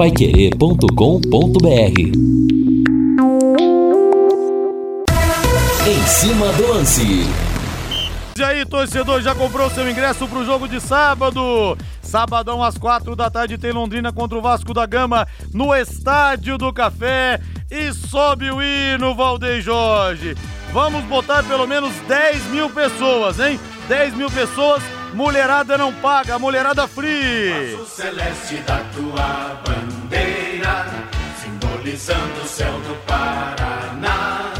paiquerê.com.br Em cima do lance. E aí, torcedor, já comprou seu ingresso pro jogo de sábado? Sabadão às quatro da tarde tem Londrina contra o Vasco da Gama no Estádio do Café. E sobe o hino, Valdeir Jorge. Vamos botar pelo menos 10 mil pessoas, hein? 10 mil pessoas, mulherada não paga, mulherada free. O celeste da tua bandeira, simbolizando o céu do Paraná.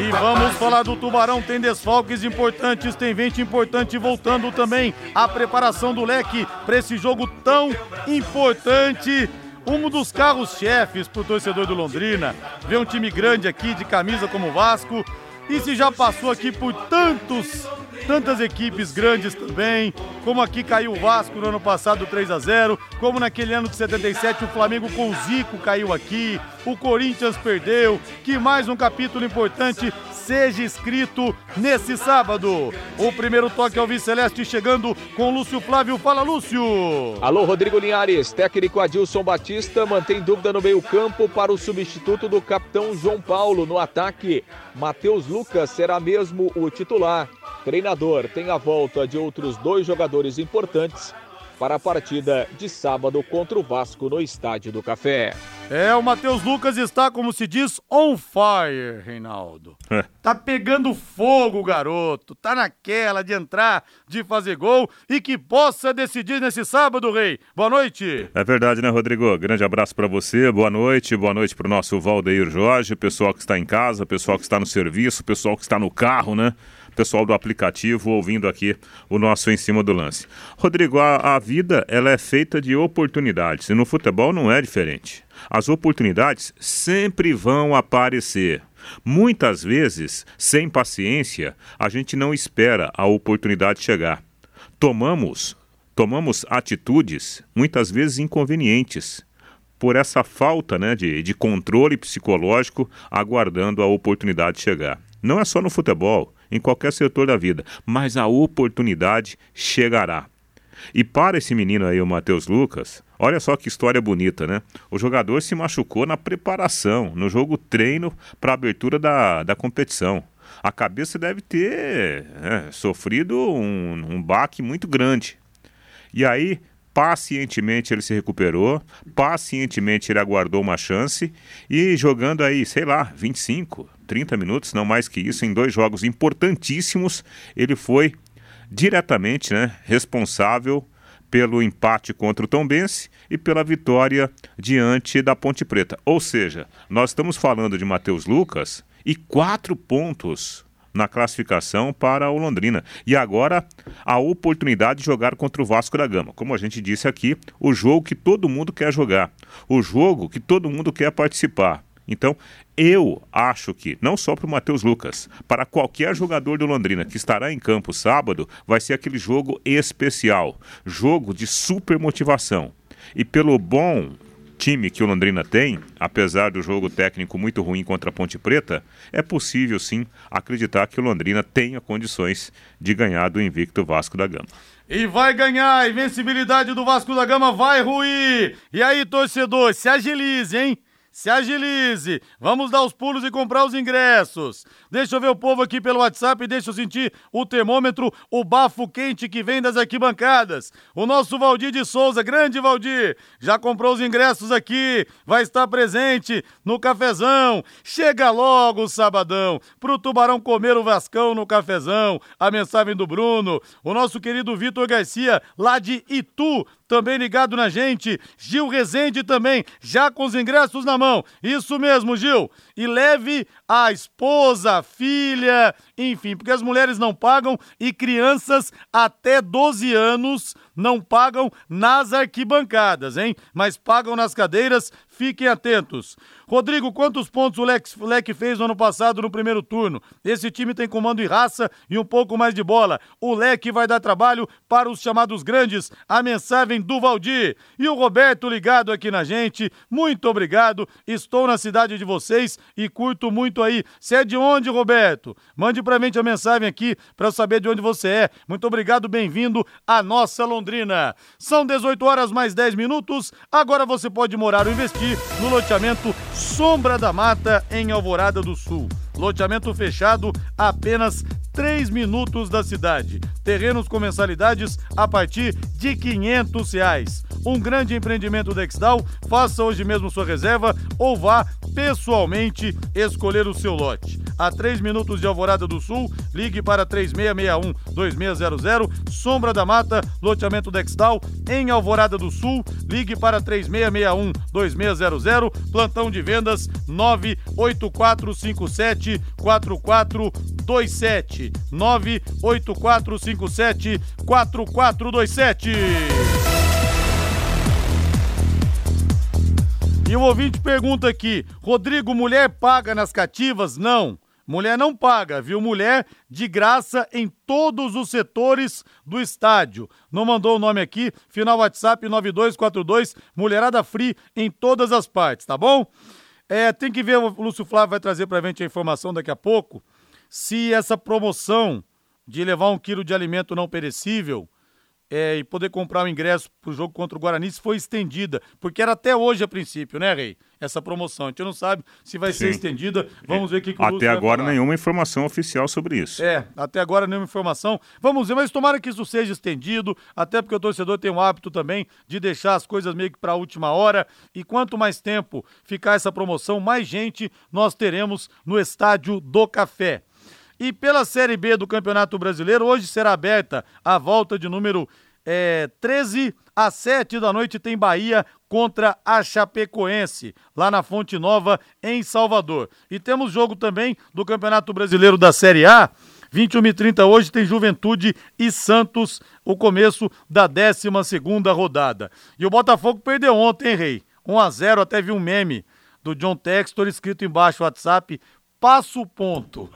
E vamos falar do Tubarão, tem desfalques importantes, tem gente importante voltando também. A preparação do leque para esse jogo tão importante. Um dos carros-chefes para o torcedor do Londrina. Ver um time grande aqui, de camisa como o Vasco. E se já passou aqui por tantos, tantas equipes grandes também, como aqui caiu o Vasco no ano passado 3 a 0, como naquele ano de 77 o Flamengo com o Zico caiu aqui, o Corinthians perdeu, que mais um capítulo importante seja escrito nesse sábado. O primeiro toque ao Viceleste chegando com Lúcio Flávio. Fala, Lúcio! Alô, Rodrigo Linhares. Técnico Adilson Batista mantém dúvida no meio-campo para o substituto do capitão João Paulo no ataque. Matheus Lucas será mesmo o titular. Treinador tem a volta de outros dois jogadores importantes para a partida de sábado contra o Vasco no Estádio do Café. É, o Matheus Lucas está, como se diz, on fire, Reinaldo. É. Tá pegando fogo, garoto. Tá naquela de entrar, de fazer gol e que possa decidir nesse sábado, Rei. Boa noite. É verdade, né, Rodrigo? Grande abraço para você, boa noite, boa noite pro nosso Valdeir Jorge, pessoal que está em casa, pessoal que está no serviço, pessoal que está no carro, né? Pessoal do aplicativo ouvindo aqui o nosso em cima do lance. Rodrigo, a, a vida ela é feita de oportunidades e no futebol não é diferente. As oportunidades sempre vão aparecer. Muitas vezes, sem paciência, a gente não espera a oportunidade chegar. Tomamos, tomamos atitudes muitas vezes inconvenientes por essa falta né, de, de controle psicológico aguardando a oportunidade chegar. Não é só no futebol, em qualquer setor da vida, mas a oportunidade chegará. E para esse menino aí, o Matheus Lucas, olha só que história bonita, né? O jogador se machucou na preparação, no jogo treino para a abertura da, da competição. A cabeça deve ter é, sofrido um, um baque muito grande. E aí, pacientemente ele se recuperou, pacientemente ele aguardou uma chance e jogando aí, sei lá, 25, 30 minutos, não mais que isso, em dois jogos importantíssimos, ele foi diretamente né, responsável pelo empate contra o Tombense e pela vitória diante da Ponte Preta. Ou seja, nós estamos falando de Matheus Lucas e quatro pontos na classificação para o Londrina. E agora a oportunidade de jogar contra o Vasco da Gama. Como a gente disse aqui, o jogo que todo mundo quer jogar, o jogo que todo mundo quer participar. Então, eu acho que, não só para o Matheus Lucas, para qualquer jogador do Londrina que estará em campo sábado, vai ser aquele jogo especial jogo de super motivação. E pelo bom time que o Londrina tem, apesar do jogo técnico muito ruim contra a Ponte Preta, é possível sim acreditar que o Londrina tenha condições de ganhar do invicto Vasco da Gama. E vai ganhar, a invencibilidade do Vasco da Gama vai ruir. E aí, torcedor, se agilize, hein? Se agilize! Vamos dar os pulos e comprar os ingressos. Deixa eu ver o povo aqui pelo WhatsApp, deixa eu sentir o termômetro, o bafo quente que vem das arquibancadas. O nosso Valdir de Souza, grande Valdir, já comprou os ingressos aqui, vai estar presente no cafezão. Chega logo, sabadão, pro Tubarão comer o Vascão no cafezão. A mensagem do Bruno, o nosso querido Vitor Garcia, lá de Itu, também ligado na gente. Gil Rezende também, já com os ingressos na mão. Isso mesmo, Gil. E leve a esposa, a filha, enfim, porque as mulheres não pagam e crianças até 12 anos não pagam nas arquibancadas, hein? Mas pagam nas cadeiras, fiquem atentos. Rodrigo, quantos pontos o Leque, o Leque fez no ano passado no primeiro turno? Esse time tem comando e raça e um pouco mais de bola. O Leque vai dar trabalho para os chamados grandes. A mensagem Kevin Duvaldi e o Roberto ligado aqui na gente. Muito obrigado. Estou na cidade de vocês e curto muito aí. Você é de onde, Roberto? Mande pra gente a mensagem aqui para saber de onde você é. Muito obrigado, bem-vindo à nossa Londrina. São 18 horas mais 10 minutos. Agora você pode morar ou investir no loteamento Sombra da Mata em Alvorada do Sul. Loteamento fechado apenas 3 minutos da cidade. Terrenos com mensalidades a partir de 500 reais. Um grande empreendimento da Exdal. Faça hoje mesmo sua reserva ou vá pessoalmente escolher o seu lote. A 3 minutos de Alvorada do Sul, ligue para 3661-2600. Sombra da Mata, loteamento Dextal, em Alvorada do Sul, ligue para 3661-2600. Plantão de vendas 98457 4427 98457 4427 E o ouvinte pergunta aqui: Rodrigo, mulher paga nas cativas? Não. Mulher não paga, viu? Mulher de graça em todos os setores do estádio. Não mandou o nome aqui, final WhatsApp 9242, mulherada free em todas as partes, tá bom? É, tem que ver, o Lúcio Flávio vai trazer pra gente a informação daqui a pouco, se essa promoção de levar um quilo de alimento não perecível é, e poder comprar o ingresso para o jogo contra o Guarani se foi estendida, porque era até hoje a princípio, né, Rei? Essa promoção. A gente não sabe se vai Sim. ser estendida. Vamos ver o que, que Até agora, nenhuma informação oficial sobre isso. É, até agora nenhuma informação. Vamos ver, mas tomara que isso seja estendido, até porque o torcedor tem o hábito também de deixar as coisas meio que para a última hora. E quanto mais tempo ficar essa promoção, mais gente nós teremos no Estádio do Café. E pela Série B do Campeonato Brasileiro, hoje será aberta a volta de número é, 13 às 7 da noite tem Bahia contra a Chapecoense, lá na Fonte Nova, em Salvador. E temos jogo também do Campeonato Brasileiro da Série A. 21 e 30 hoje tem Juventude e Santos, o começo da 12 rodada. E o Botafogo perdeu ontem, hein, Rei? 1 a 0 até vi um meme do John Textor escrito embaixo WhatsApp, passa o ponto.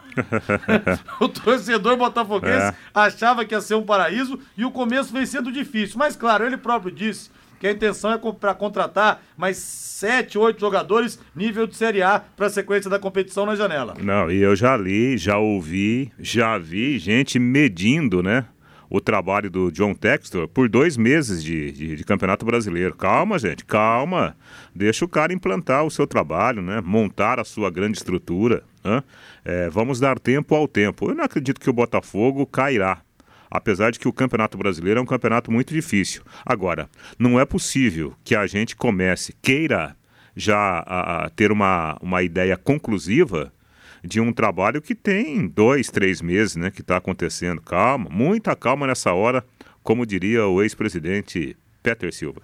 o torcedor botafoguense é. achava que ia ser um paraíso e o começo vem sendo difícil. Mas, claro, ele próprio disse que a intenção é para contratar mais sete, oito jogadores nível de Série A para a sequência da competição na janela. Não, e eu já li, já ouvi, já vi gente medindo, né? o trabalho do John Textor por dois meses de, de, de, Campeonato Brasileiro. Calma, gente, calma. Deixa o cara implantar o seu trabalho, né? montar a sua grande estrutura. Né? É, vamos dar tempo ao tempo. Eu não acredito que o Botafogo cairá. Apesar de que o Campeonato Brasileiro é um campeonato muito difícil. Agora, não é possível que a gente comece, queira já a, a ter uma, uma ideia conclusiva de um trabalho que tem dois, três meses, né, que está acontecendo. Calma, muita calma nessa hora, como diria o ex-presidente Peter Silva.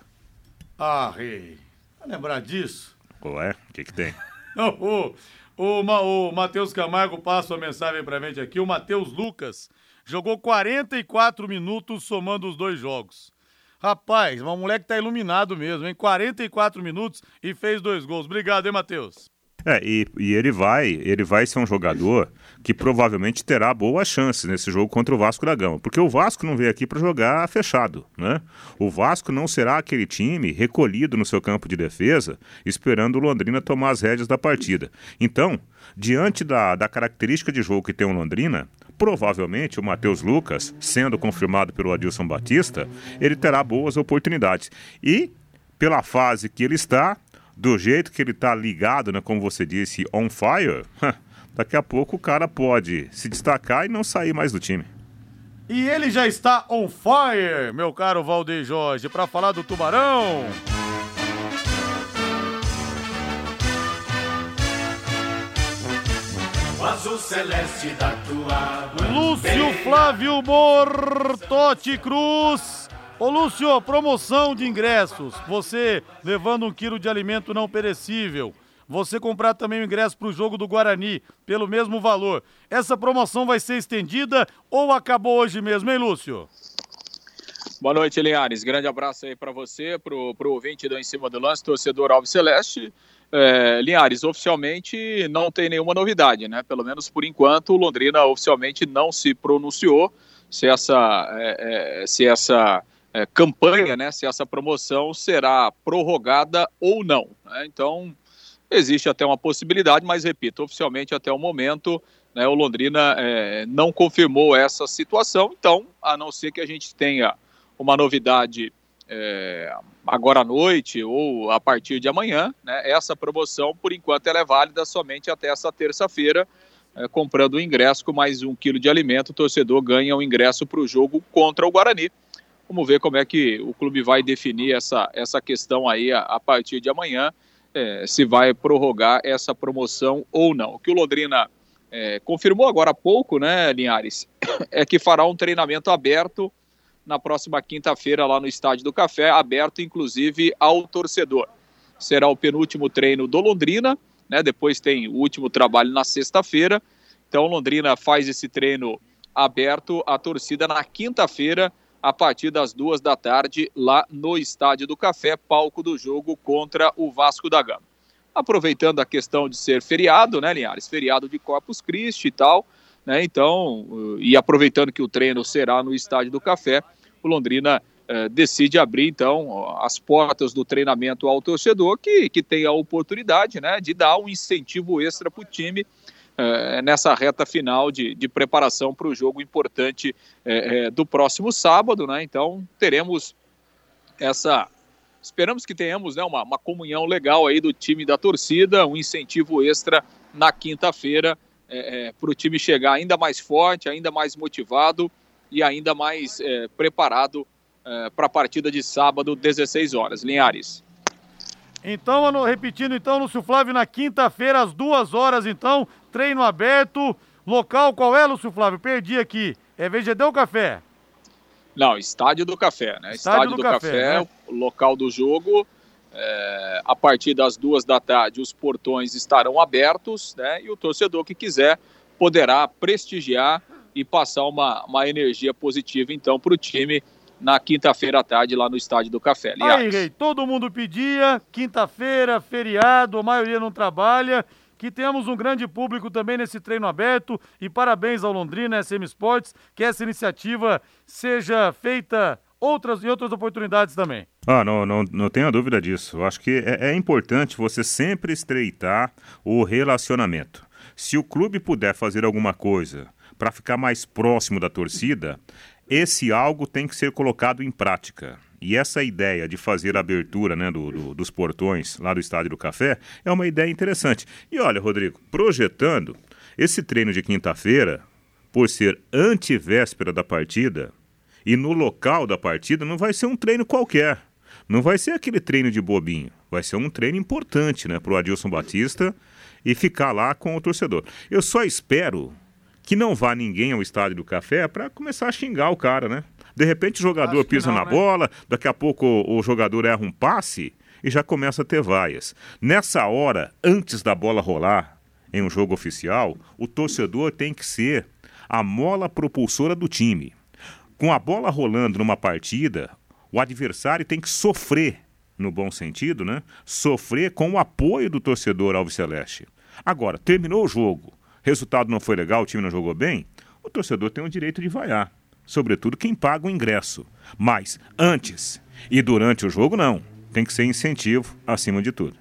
Ah, rei, lembrar disso? Ué, o que que tem? o, o, o, o Matheus Camargo passa uma mensagem pra gente aqui, o Matheus Lucas jogou 44 minutos somando os dois jogos. Rapaz, uma moleque tá iluminado mesmo, em 44 minutos e fez dois gols. Obrigado, hein, Matheus? É, e, e, ele vai, ele vai ser um jogador que provavelmente terá boas chances nesse jogo contra o Vasco da Gama, porque o Vasco não veio aqui para jogar fechado, né? O Vasco não será aquele time recolhido no seu campo de defesa, esperando o Londrina tomar as rédeas da partida. Então, diante da, da característica de jogo que tem o Londrina, provavelmente o Matheus Lucas, sendo confirmado pelo Adilson Batista, ele terá boas oportunidades. E pela fase que ele está, do jeito que ele tá ligado, né, como você disse, on fire, daqui a pouco o cara pode se destacar e não sair mais do time. E ele já está on fire, meu caro Valdeir Jorge, para falar do Tubarão. Azul celeste da tua bandeira. Lúcio Flávio Mortotti Cruz Ô Lúcio, promoção de ingressos. Você levando um quilo de alimento não perecível. Você comprar também o ingresso para o jogo do Guarani pelo mesmo valor. Essa promoção vai ser estendida ou acabou hoje mesmo, hein, Lúcio? Boa noite, Linhares. Grande abraço aí para você, para o ouvinte do Em Cima do Lance, torcedor Alves Celeste. É, Linhares, oficialmente não tem nenhuma novidade, né? Pelo menos por enquanto, Londrina oficialmente não se pronunciou se essa, é, é, se essa é, campanha, né, se essa promoção será prorrogada ou não. Né? Então, existe até uma possibilidade, mas repito, oficialmente até o momento, né, o Londrina é, não confirmou essa situação, então, a não ser que a gente tenha uma novidade é, agora à noite ou a partir de amanhã, né, essa promoção, por enquanto, ela é válida somente até essa terça-feira, é, comprando o ingresso com mais um quilo de alimento, o torcedor ganha o ingresso para o jogo contra o Guarani. Vamos ver como é que o clube vai definir essa, essa questão aí a, a partir de amanhã, é, se vai prorrogar essa promoção ou não. O que o Londrina é, confirmou agora há pouco, né, Linhares, é que fará um treinamento aberto na próxima quinta-feira lá no Estádio do Café, aberto inclusive ao torcedor. Será o penúltimo treino do Londrina, né? Depois tem o último trabalho na sexta-feira. Então Londrina faz esse treino aberto à torcida na quinta-feira a partir das duas da tarde, lá no Estádio do Café, palco do jogo contra o Vasco da Gama. Aproveitando a questão de ser feriado, né, Linhares? Feriado de Corpus Christi e tal, né? Então, e aproveitando que o treino será no Estádio do Café, o Londrina eh, decide abrir, então, as portas do treinamento ao torcedor, que, que tem a oportunidade, né, de dar um incentivo extra para o time é, nessa reta final de, de preparação para o jogo importante é, do próximo sábado, né? Então teremos essa. Esperamos que tenhamos né, uma, uma comunhão legal aí do time da torcida, um incentivo extra na quinta-feira para o time chegar ainda mais forte, ainda mais motivado e ainda mais preparado para a partida de sábado, 16 horas. Linhares. Então, repetindo então, Lúcio Flávio, na quinta-feira, às duas horas, então, treino aberto. Local qual é, Lúcio Flávio? Perdi aqui. É ou Café? Não, Estádio do Café, né? Estádio, Estádio do, do, Café, Café né? o local do jogo. É, a partir das duas da tarde, os portões estarão abertos, né? E o torcedor que quiser poderá prestigiar e passar uma, uma energia positiva, então, para o time na quinta-feira à tarde lá no Estádio do Café. Aliás. Aí, Rei, todo mundo pedia, quinta-feira, feriado, a maioria não trabalha, que tenhamos um grande público também nesse treino aberto e parabéns ao Londrina SM Sports, que essa iniciativa seja feita outras e outras oportunidades também. Ah, não, não, não tenha dúvida disso. Acho que é, é importante você sempre estreitar o relacionamento. Se o clube puder fazer alguma coisa para ficar mais próximo da torcida, esse algo tem que ser colocado em prática. E essa ideia de fazer a abertura né, do, do, dos portões lá do Estádio do Café é uma ideia interessante. E olha, Rodrigo, projetando, esse treino de quinta-feira, por ser antivéspera da partida e no local da partida, não vai ser um treino qualquer. Não vai ser aquele treino de bobinho. Vai ser um treino importante né, para o Adilson Batista e ficar lá com o torcedor. Eu só espero que não vá ninguém ao estádio do café para começar a xingar o cara, né? De repente o jogador pisa não, na né? bola, daqui a pouco o, o jogador erra um passe e já começa a ter vaias. Nessa hora, antes da bola rolar em um jogo oficial, o torcedor tem que ser a mola propulsora do time. Com a bola rolando numa partida, o adversário tem que sofrer, no bom sentido, né? Sofrer com o apoio do torcedor Alves Celeste. Agora, terminou o jogo, resultado não foi legal, o time não jogou bem, o torcedor tem o direito de vaiar. Sobretudo quem paga o ingresso. Mas antes e durante o jogo, não. Tem que ser incentivo acima de tudo.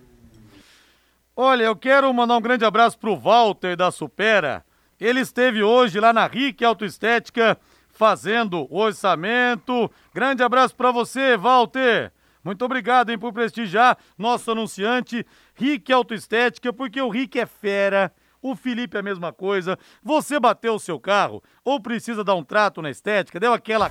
Olha, eu quero mandar um grande abraço pro Walter da Supera. Ele esteve hoje lá na RIC Autoestética fazendo o orçamento. Grande abraço para você, Walter. Muito obrigado hein, por prestigiar nosso anunciante RIC Autoestética, porque o RIC é fera o Felipe é a mesma coisa. Você bateu o seu carro ou precisa dar um trato na estética, deu aquela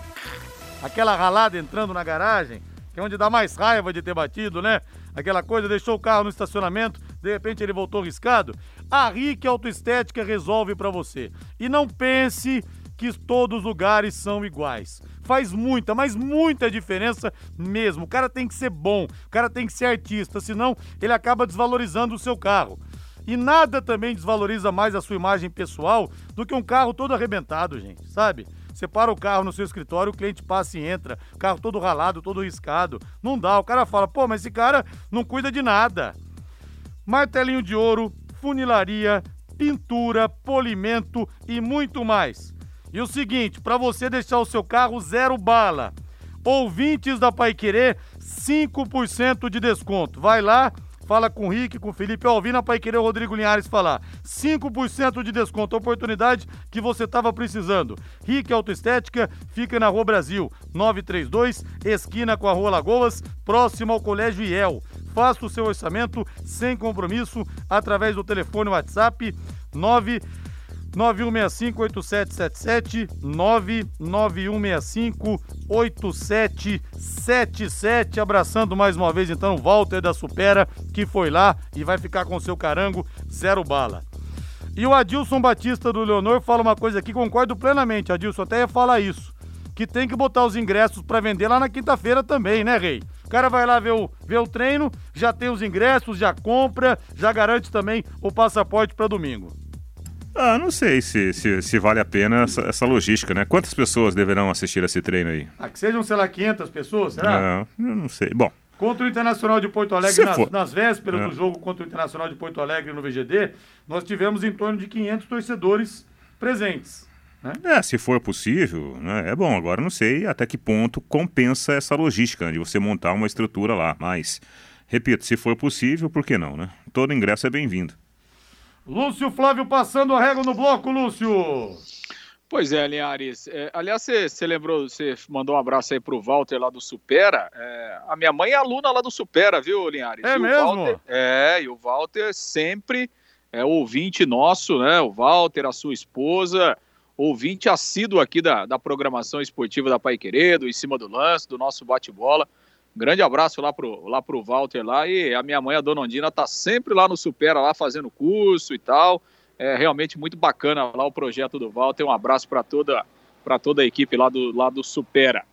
aquela ralada entrando na garagem, que é onde dá mais raiva de ter batido, né? Aquela coisa, deixou o carro no estacionamento, de repente ele voltou riscado. A Rick Autoestética resolve para você. E não pense que todos os lugares são iguais. Faz muita, mas muita diferença mesmo. O cara tem que ser bom, o cara tem que ser artista, senão ele acaba desvalorizando o seu carro. E nada também desvaloriza mais a sua imagem pessoal do que um carro todo arrebentado, gente, sabe? Você para o carro no seu escritório, o cliente passa e entra, carro todo ralado, todo riscado. Não dá, o cara fala, pô, mas esse cara não cuida de nada. Martelinho de ouro, funilaria, pintura, polimento e muito mais. E o seguinte, para você deixar o seu carro zero bala, Ouvintes da Pai Querer, 5% de desconto. Vai lá, fala com o Rick, com o Felipe, ó, ouvindo a Pai Querer o Rodrigo Linhares falar. 5% de desconto, oportunidade que você estava precisando. Rick Autoestética fica na Rua Brasil, 932, esquina com a Rua Lagoas, próximo ao Colégio IEL. Faça o seu orçamento sem compromisso através do telefone WhatsApp 9 9165-8777, 99165-8777. Abraçando mais uma vez, então, o Walter da Supera, que foi lá e vai ficar com seu carango zero bala. E o Adilson Batista do Leonor fala uma coisa aqui, concordo plenamente, Adilson, até ia falar isso, que tem que botar os ingressos para vender lá na quinta-feira também, né, Rei? O cara vai lá ver o, ver o treino, já tem os ingressos, já compra, já garante também o passaporte para domingo. Ah, não sei se, se, se vale a pena essa, essa, logística, né? Quantas pessoas deverão assistir esse treino aí? Ah, que sejam, sei lá, 500 pessoas, será? Não, eu não sei. Bom. Contra o Internacional de Porto Alegre, nas, nas, vésperas é. do jogo contra o Internacional de Porto Alegre no VGD, nós tivemos em torno de 500 torcedores presentes. Né? É, se for possível, né, é bom. Agora não sei até que ponto compensa essa logística né, de você montar uma estrutura lá. Mas, repito, se for possível, por que não, né? Todo ingresso é bem-vindo. Lúcio Flávio passando a régua no bloco, Lúcio. Pois é, Linhares. É, aliás, você lembrou, você mandou um abraço aí pro Walter lá do Supera. É, a minha mãe é aluna lá do Supera, viu, Linhares? É e mesmo? Walter, é, e o Walter sempre é ouvinte nosso, né? O Walter, a sua esposa, ouvinte assíduo aqui da, da programação esportiva da Pai Queredo, em cima do lance, do nosso bate-bola. Grande abraço lá pro, lá pro Walter lá. E a minha mãe, a Dona Ondina, tá sempre lá no Supera, lá fazendo curso e tal. É realmente muito bacana lá o projeto do Walter. Um abraço para toda, toda a equipe lá do, lá do Supera.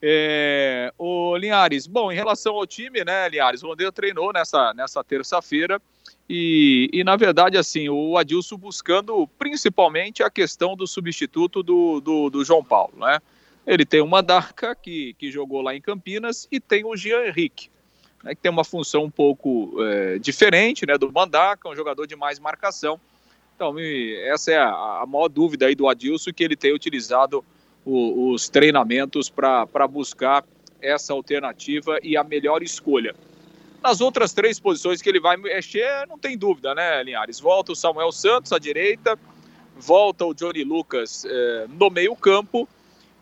É, o Linhares, bom, em relação ao time, né, Linhares, o Londrina treinou nessa, nessa terça-feira e, e, na verdade, assim, o Adilson buscando principalmente a questão do substituto do, do, do João Paulo, né? Ele tem o Mandarca, que, que jogou lá em Campinas, e tem o Jean Henrique, né, que tem uma função um pouco é, diferente né, do Mandarca, um jogador de mais marcação. Então, essa é a, a maior dúvida aí do Adilson, que ele tem utilizado o, os treinamentos para buscar essa alternativa e a melhor escolha. Nas outras três posições que ele vai mexer, não tem dúvida, né, Linhares? Volta o Samuel Santos à direita, volta o Johnny Lucas é, no meio-campo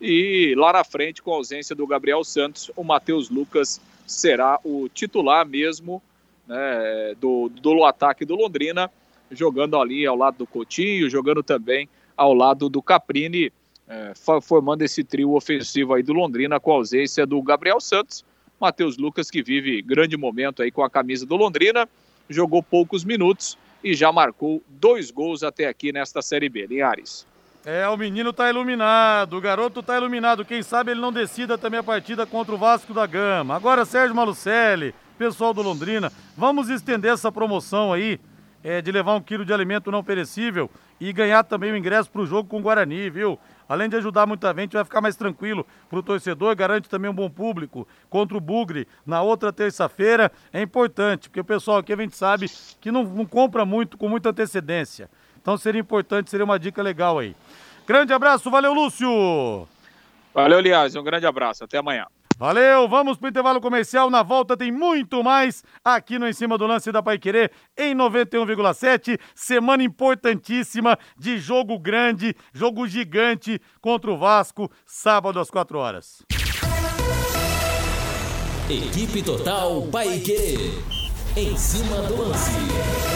e lá na frente, com a ausência do Gabriel Santos, o Matheus Lucas será o titular mesmo né, do, do ataque do Londrina, jogando ali ao lado do Coutinho, jogando também ao lado do Caprini, é, formando esse trio ofensivo aí do Londrina com a ausência do Gabriel Santos. Matheus Lucas, que vive grande momento aí com a camisa do Londrina, jogou poucos minutos e já marcou dois gols até aqui nesta Série B. Linhares. É, o menino tá iluminado, o garoto tá iluminado. Quem sabe ele não decida também a partida contra o Vasco da Gama. Agora, Sérgio Malucelli, pessoal do Londrina, vamos estender essa promoção aí é, de levar um quilo de alimento não perecível e ganhar também o ingresso para o jogo com o Guarani, viu? Além de ajudar muita gente, vai ficar mais tranquilo para o torcedor, garante também um bom público contra o Bugre na outra terça-feira. É importante, porque o pessoal aqui a gente sabe que não, não compra muito, com muita antecedência. Então seria importante, seria uma dica legal aí. Grande abraço, valeu, Lúcio! Valeu, Liaz, um grande abraço, até amanhã. Valeu, vamos pro intervalo comercial. Na volta tem muito mais aqui no Em Cima do Lance da Pai Querer em 91,7. Semana importantíssima de jogo grande, jogo gigante contra o Vasco, sábado às 4 horas. Equipe Total Pai Querer. Em cima do lance.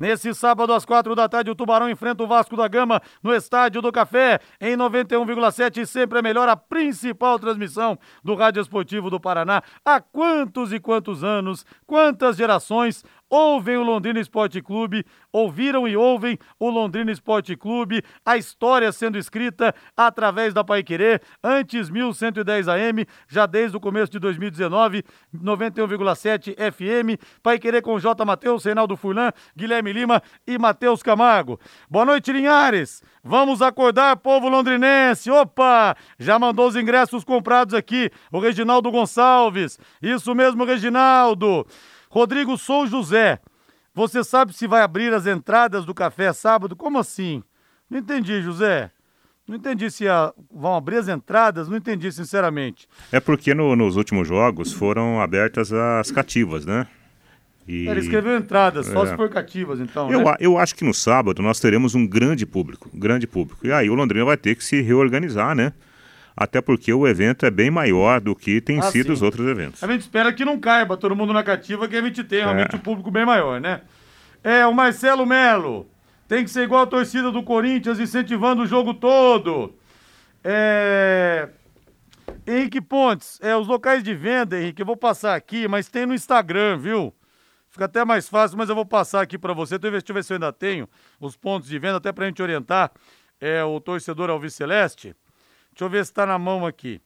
Nesse sábado, às quatro da tarde, o Tubarão enfrenta o Vasco da Gama no Estádio do Café, em 91,7. Sempre é melhor a principal transmissão do Rádio Esportivo do Paraná. Há quantos e quantos anos, quantas gerações ouvem o Londrina Esporte Clube, ouviram e ouvem o Londrina Esporte Clube, a história sendo escrita através da Pai Querer, antes 1110 AM, já desde o começo de 2019, 91,7 FM, Pai Querer com J. Matheus, Reinaldo Furlan, Guilherme Lima e Matheus Camargo. Boa noite, Linhares. Vamos acordar, povo londrinense. Opa! Já mandou os ingressos comprados aqui, o Reginaldo Gonçalves. Isso mesmo, Reginaldo. Rodrigo Sou José, você sabe se vai abrir as entradas do café sábado? Como assim? Não entendi, José. Não entendi se a, vão abrir as entradas, não entendi sinceramente. É porque no, nos últimos jogos foram abertas as cativas, né? E... Ele escreveu entradas, só é. se for cativas, então. Eu, né? eu acho que no sábado nós teremos um grande público, grande público. E aí o Londrina vai ter que se reorganizar, né? Até porque o evento é bem maior do que tem ah, sido sim. os outros eventos. A gente espera que não caiba todo mundo na cativa, que a gente tenha realmente é. um público bem maior, né? É, o Marcelo Melo. Tem que ser igual a torcida do Corinthians, incentivando o jogo todo. É... Henrique Pontes, é, os locais de venda, Henrique, eu vou passar aqui, mas tem no Instagram, viu? Fica até mais fácil, mas eu vou passar aqui para você. Deixa eu ver se eu ainda tenho os pontos de venda, até para a gente orientar é, o torcedor Alves Celeste. Deixa eu ver se está na mão aqui.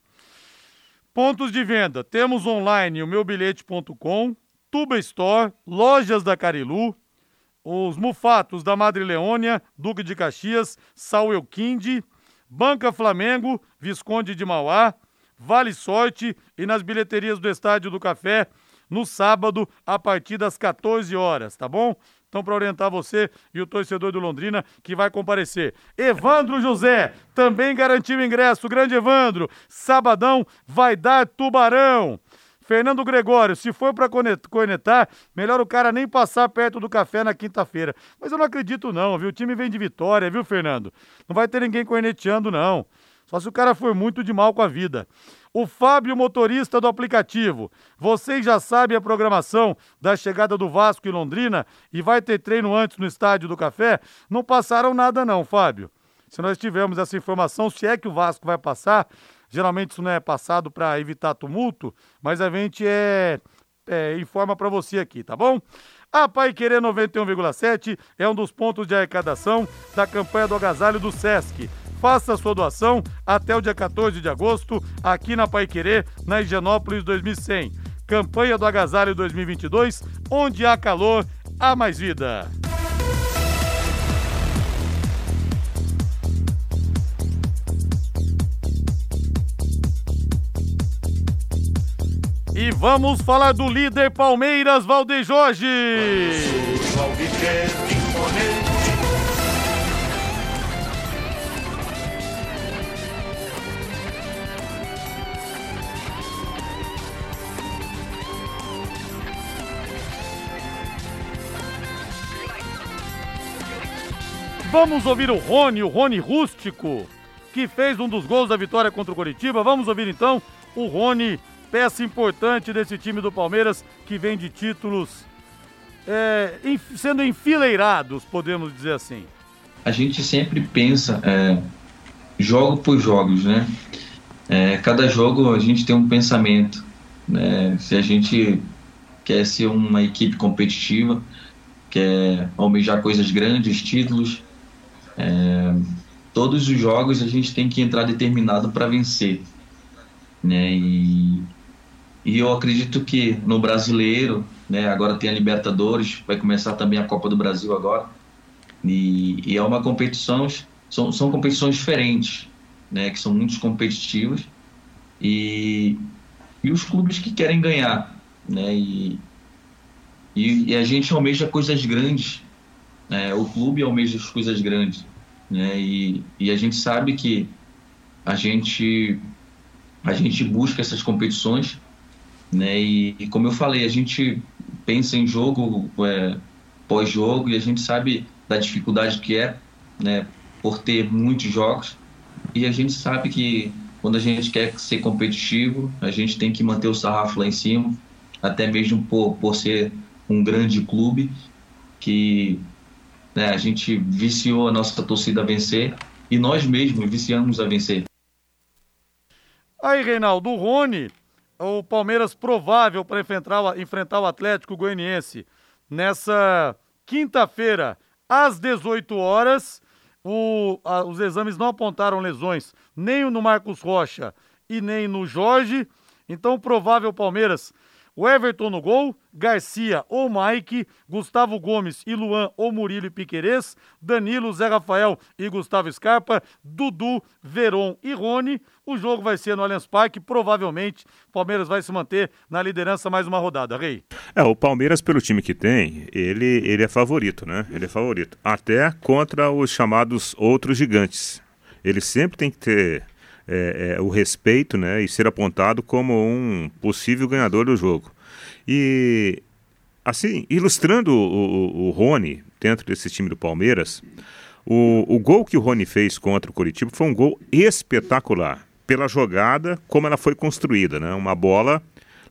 Pontos de venda. Temos online o meubilhete.com, Tuba Store, Lojas da Carilu, os Mufatos da Madre Leônia, Duque de Caxias, Sauel Quinde, Banca Flamengo, Visconde de Mauá, Vale Sorte e nas bilheterias do Estádio do Café no sábado a partir das 14 horas, tá bom? Então, para orientar você e o torcedor do Londrina que vai comparecer. Evandro José também garantiu ingresso. Grande Evandro. Sabadão vai dar tubarão. Fernando Gregório, se for para conectar, melhor o cara nem passar perto do café na quinta-feira. Mas eu não acredito não, viu? O time vem de vitória, viu, Fernando? Não vai ter ninguém corneteando, não. Só se o cara for muito de mal com a vida. O Fábio, motorista do aplicativo. Vocês já sabem a programação da chegada do Vasco em Londrina e vai ter treino antes no Estádio do Café? Não passaram nada não, Fábio. Se nós tivermos essa informação, se é que o Vasco vai passar, geralmente isso não é passado para evitar tumulto, mas a gente é, é informa para você aqui, tá bom? A Pai Querer 91,7 é um dos pontos de arrecadação da campanha do agasalho do Sesc. Faça sua doação até o dia 14 de agosto, aqui na Pai Querer, na Higienópolis 2100. Campanha do Agasalho 2022, onde há calor, há mais vida. E vamos falar do líder Palmeiras, Valdeir Jorge. Ouvir o Rony, o Rony Rústico, que fez um dos gols da vitória contra o Coritiba. Vamos ouvir então o Rony, peça importante desse time do Palmeiras, que vem de títulos é, sendo enfileirados, podemos dizer assim. A gente sempre pensa é, jogo por jogos, né? É, cada jogo a gente tem um pensamento. Né? Se a gente quer ser uma equipe competitiva, quer almejar coisas grandes, títulos, é, todos os jogos a gente tem que entrar determinado para vencer, né? E, e eu acredito que no brasileiro, né? Agora tem a Libertadores, vai começar também a Copa do Brasil agora, e, e é uma competição, são, são competições diferentes, né? Que são muito competitivas e, e os clubes que querem ganhar, né? E, e, e a gente almeja coisas grandes é, o clube almeja as coisas grandes, né? E, e a gente sabe que a gente a gente busca essas competições, né? E, e como eu falei, a gente pensa em jogo é, pós-jogo e a gente sabe da dificuldade que é, né? Por ter muitos jogos e a gente sabe que quando a gente quer ser competitivo, a gente tem que manter o sarrafo lá em cima, até mesmo por, por ser um grande clube que né? A gente viciou a nossa torcida a vencer e nós mesmos viciamos a vencer. Aí, Reinaldo, o Rony, o Palmeiras provável para enfrentar, enfrentar o Atlético Goianiense nessa quinta-feira, às 18 horas. O, a, os exames não apontaram lesões nem no Marcos Rocha e nem no Jorge. Então, o provável Palmeiras o Everton no gol, Garcia ou Mike, Gustavo Gomes e Luan ou Murilo e Piquerez, Danilo, Zé Rafael e Gustavo Scarpa, Dudu, Veron e Rony. O jogo vai ser no Allianz Parque, provavelmente o Palmeiras vai se manter na liderança mais uma rodada, Rei. É, o Palmeiras, pelo time que tem, ele, ele é favorito, né? Ele é favorito. Até contra os chamados outros gigantes. Ele sempre tem que ter é, é, o respeito né, e ser apontado como um possível ganhador do jogo. E, assim, ilustrando o, o, o Rony dentro desse time do Palmeiras, o, o gol que o Rony fez contra o Curitiba foi um gol espetacular, pela jogada como ela foi construída, né? Uma bola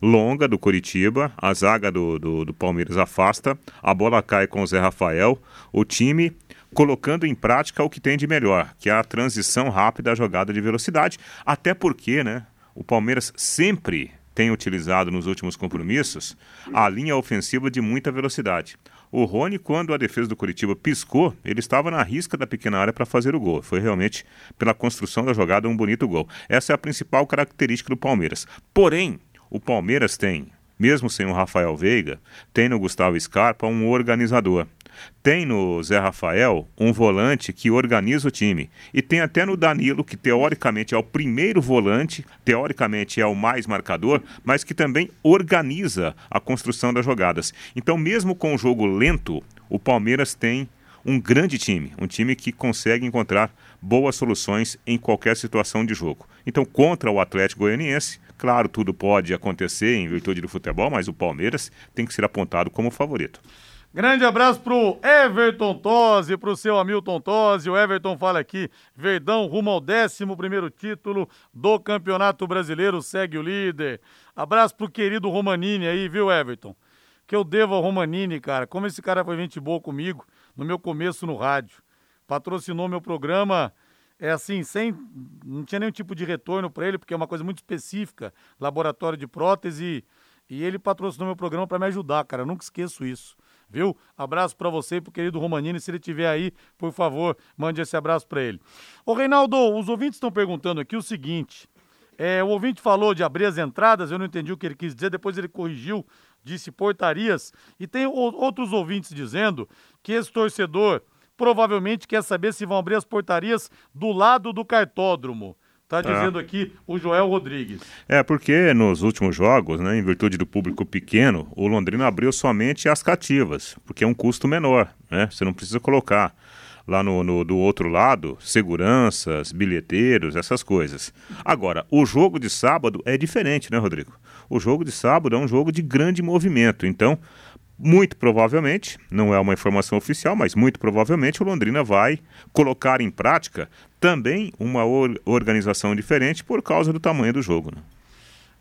longa do Curitiba, a zaga do, do, do, Palmeiras afasta, a bola cai com o Zé Rafael, o time colocando em prática o que tem de melhor, que é a transição rápida, a jogada de velocidade, até porque, né, o Palmeiras sempre tem utilizado nos últimos compromissos a linha ofensiva de muita velocidade. O Rony, quando a defesa do Curitiba piscou, ele estava na risca da pequena área para fazer o gol. Foi realmente, pela construção da jogada, um bonito gol. Essa é a principal característica do Palmeiras. Porém, o Palmeiras tem, mesmo sem o Rafael Veiga, tem no Gustavo Scarpa um organizador. Tem no Zé Rafael um volante que organiza o time. E tem até no Danilo, que teoricamente é o primeiro volante, teoricamente é o mais marcador, mas que também organiza a construção das jogadas. Então, mesmo com o jogo lento, o Palmeiras tem um grande time, um time que consegue encontrar boas soluções em qualquer situação de jogo. Então, contra o Atlético Goianiense, claro, tudo pode acontecer em virtude do futebol, mas o Palmeiras tem que ser apontado como favorito. Grande abraço pro Everton Tosi, pro seu Hamilton Tosi. O Everton fala aqui: Verdão rumo ao 11 título do Campeonato Brasileiro, segue o líder. Abraço pro querido Romanini aí, viu, Everton? Que eu devo ao Romanini, cara. Como esse cara foi gente boa comigo no meu começo no rádio. Patrocinou meu programa, é assim, sem. Não tinha nenhum tipo de retorno para ele, porque é uma coisa muito específica laboratório de prótese. E ele patrocinou meu programa para me ajudar, cara. Eu nunca esqueço isso viu? Abraço para você e pro querido Romanini, se ele estiver aí, por favor, mande esse abraço para ele. Ô Reinaldo, os ouvintes estão perguntando aqui o seguinte, é, o ouvinte falou de abrir as entradas, eu não entendi o que ele quis dizer, depois ele corrigiu, disse portarias, e tem outros ouvintes dizendo que esse torcedor provavelmente quer saber se vão abrir as portarias do lado do cartódromo. Está é. dizendo aqui o Joel Rodrigues. É, porque nos últimos jogos, né, em virtude do público pequeno, o Londrina abriu somente as cativas, porque é um custo menor, né? Você não precisa colocar lá no, no, do outro lado, seguranças, bilheteiros, essas coisas. Agora, o jogo de sábado é diferente, né, Rodrigo? O jogo de sábado é um jogo de grande movimento, então muito provavelmente, não é uma informação oficial, mas muito provavelmente o Londrina vai colocar em prática também uma or organização diferente por causa do tamanho do jogo. Né?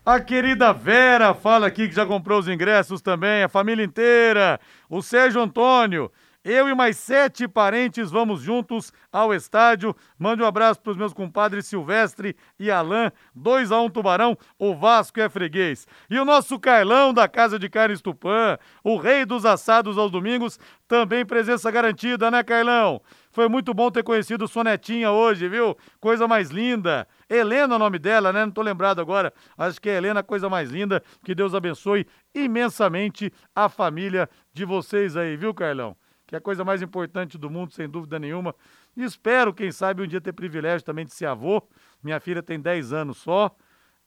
A querida Vera fala aqui que já comprou os ingressos também, a família inteira. O Sérgio Antônio eu e mais sete parentes vamos juntos ao estádio. Mande um abraço para os meus compadres Silvestre e Alain. 2 a 1 um, Tubarão, o Vasco é freguês. E o nosso Carlão da Casa de Carnes Tupã, o rei dos assados aos domingos, também presença garantida, né, Carlão? Foi muito bom ter conhecido sua netinha hoje, viu? Coisa mais linda. Helena é o nome dela, né? Não tô lembrado agora. Acho que é Helena, coisa mais linda. Que Deus abençoe imensamente a família de vocês aí, viu, Carlão? que é a coisa mais importante do mundo, sem dúvida nenhuma. Espero, quem sabe, um dia ter privilégio também de ser avô. Minha filha tem 10 anos só.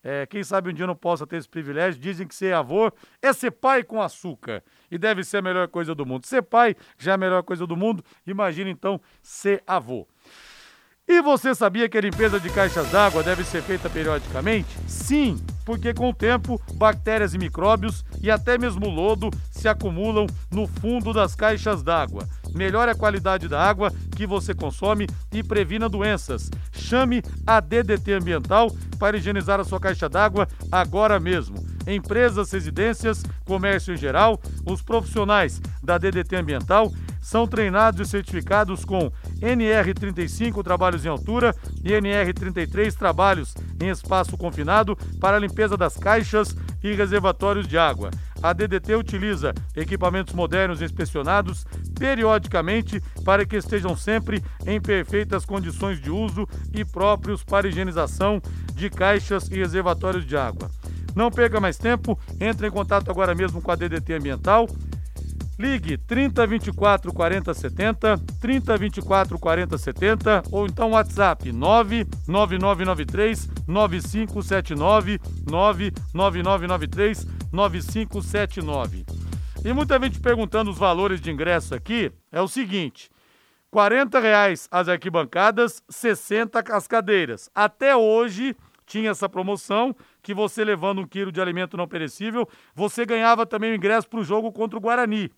É, quem sabe um dia eu não possa ter esse privilégio. Dizem que ser avô é ser pai com açúcar. E deve ser a melhor coisa do mundo. Ser pai já é a melhor coisa do mundo. Imagina então ser avô. E você sabia que a limpeza de caixas d'água deve ser feita periodicamente? Sim, porque com o tempo, bactérias e micróbios e até mesmo lodo se acumulam no fundo das caixas d'água. Melhore a qualidade da água que você consome e previna doenças. Chame a DDT Ambiental para higienizar a sua caixa d'água agora mesmo. Empresas, residências, comércio em geral, os profissionais da DDT Ambiental são treinados e certificados com NR35 trabalhos em altura e NR33 trabalhos em espaço confinado para a limpeza das caixas e reservatórios de água. A DDT utiliza equipamentos modernos inspecionados periodicamente para que estejam sempre em perfeitas condições de uso e próprios para higienização de caixas e reservatórios de água. Não perca mais tempo, entre em contato agora mesmo com a DDT Ambiental Ligue 3024 4070, 3024 4070 ou então WhatsApp 99993 9579, 99993 9579. E muita gente perguntando os valores de ingresso aqui, é o seguinte: 40 reais as arquibancadas, 60 as cadeiras. Até hoje tinha essa promoção que você levando um quilo de alimento não perecível, você ganhava também o ingresso para o jogo contra o Guarani.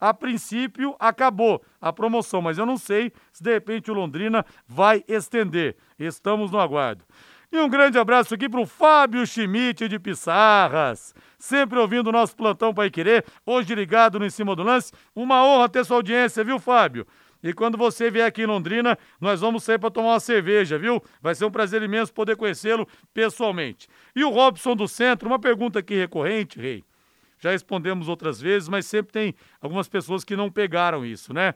A princípio acabou a promoção, mas eu não sei se de repente o Londrina vai estender. Estamos no aguardo. E um grande abraço aqui para o Fábio Schmidt de Pissarras, sempre ouvindo o nosso plantão Pai Querer, hoje ligado no Em Cima do Lance. Uma honra ter sua audiência, viu, Fábio? E quando você vier aqui em Londrina, nós vamos sair para tomar uma cerveja, viu? Vai ser um prazer imenso poder conhecê-lo pessoalmente. E o Robson do Centro, uma pergunta aqui recorrente, Rei. Já respondemos outras vezes, mas sempre tem algumas pessoas que não pegaram isso, né?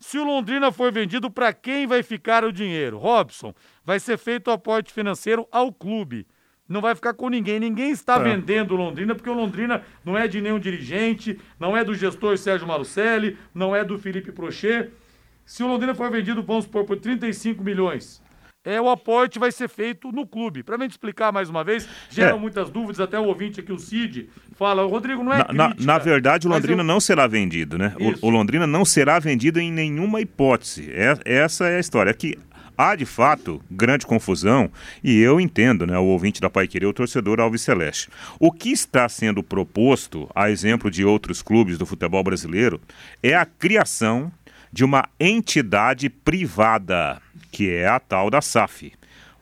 Se o Londrina for vendido, para quem vai ficar o dinheiro? Robson, vai ser feito o aporte financeiro ao clube. Não vai ficar com ninguém. Ninguém está é. vendendo o Londrina, porque o Londrina não é de nenhum dirigente, não é do gestor Sérgio Malucelli, não é do Felipe Prochet. Se o Londrina for vendido, vamos supor, por 35 milhões, é, o aporte vai ser feito no clube. Para mim explicar mais uma vez, geram é. muitas dúvidas, até o ouvinte aqui, o Cid, fala, Rodrigo, não é na, crítica, na, na verdade, o Londrina eu... não será vendido, né? O, o, Londrina não será vendido em nenhuma hipótese. É, essa é a história. Aqui há, de fato, grande confusão, e eu entendo, né, o ouvinte da Pai Querer, o torcedor Alves Celeste. O que está sendo proposto, a exemplo de outros clubes do futebol brasileiro, é a criação de uma entidade privada, que é a tal da SAF.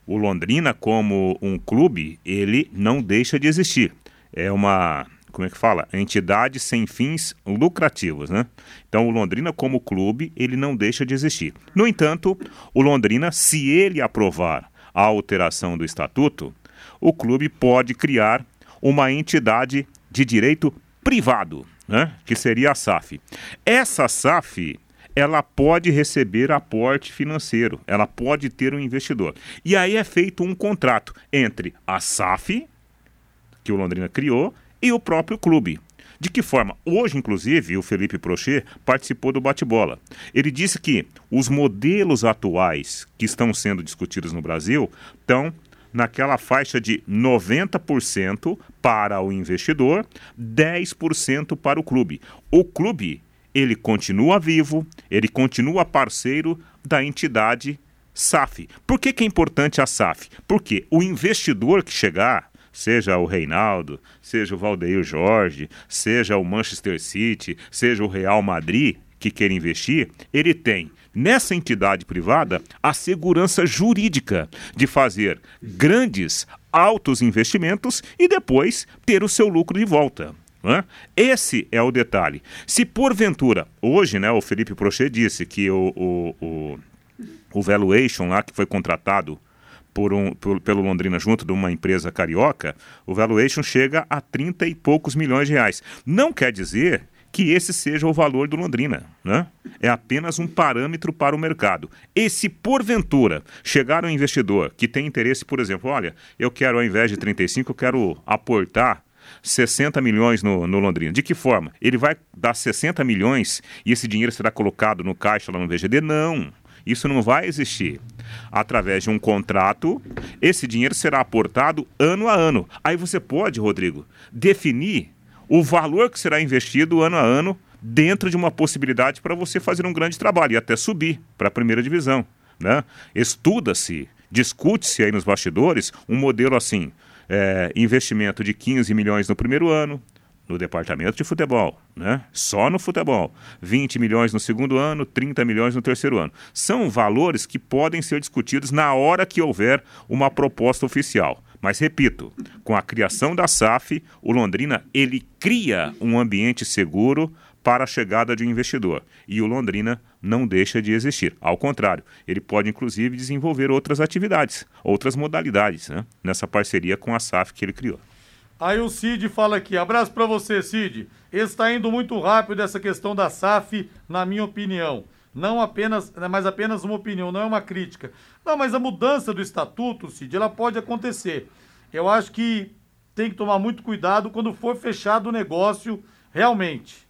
O Londrina, como um clube, ele não deixa de existir. É uma, como é que fala? Entidade sem fins lucrativos, né? Então, o Londrina, como clube, ele não deixa de existir. No entanto, o Londrina, se ele aprovar a alteração do estatuto, o clube pode criar uma entidade de direito privado, né? que seria a SAF. Essa SAF ela pode receber aporte financeiro, ela pode ter um investidor. E aí é feito um contrato entre a SAF, que o Londrina criou, e o próprio clube. De que forma? Hoje, inclusive, o Felipe Prochet participou do bate-bola. Ele disse que os modelos atuais que estão sendo discutidos no Brasil estão naquela faixa de 90% para o investidor, 10% para o clube. O clube ele continua vivo, ele continua parceiro da entidade SAF. Por que, que é importante a SAF? Porque o investidor que chegar, seja o Reinaldo, seja o Valdeir Jorge, seja o Manchester City, seja o Real Madrid que quer investir, ele tem nessa entidade privada a segurança jurídica de fazer grandes, altos investimentos e depois ter o seu lucro de volta. Né? Esse é o detalhe. Se porventura, hoje, né, o Felipe Prochet disse que o, o, o, o valuation lá que foi contratado por um, por, pelo Londrina junto de uma empresa carioca, o valuation chega a 30 e poucos milhões de reais. Não quer dizer que esse seja o valor do Londrina, né? É apenas um parâmetro para o mercado. E se porventura chegar um investidor que tem interesse, por exemplo, olha, eu quero ao invés de 35, eu quero aportar 60 milhões no, no, Londrina. De que forma? Ele vai dar 60 milhões e esse dinheiro será colocado no caixa lá no VGD? Não. Isso não vai existir. Através de um contrato, esse dinheiro será aportado ano a ano. Aí você pode, Rodrigo, definir o valor que será investido ano a ano dentro de uma possibilidade para você fazer um grande trabalho e até subir para a primeira divisão. Né? Estuda-se, discute-se aí nos bastidores um modelo assim é, investimento de 15 milhões no primeiro ano, no departamento de futebol, né? Só no futebol. 20 milhões no segundo ano, 30 milhões no terceiro ano. São valores que podem ser discutidos na hora que houver uma proposta oficial. Mas repito, com a criação da SAF, o Londrina ele cria um ambiente seguro para a chegada de um investidor. E o Londrina não deixa de existir. Ao contrário, ele pode inclusive desenvolver outras atividades, outras modalidades, né? nessa parceria com a SAF que ele criou. Aí o Cid fala aqui, abraço para você, Cid. Está indo muito rápido essa questão da SAF, na minha opinião. Não apenas, né, mas apenas uma opinião, não é uma crítica. Não, mas a mudança do estatuto, Cid, ela pode acontecer. Eu acho que tem que tomar muito cuidado quando for fechado o negócio realmente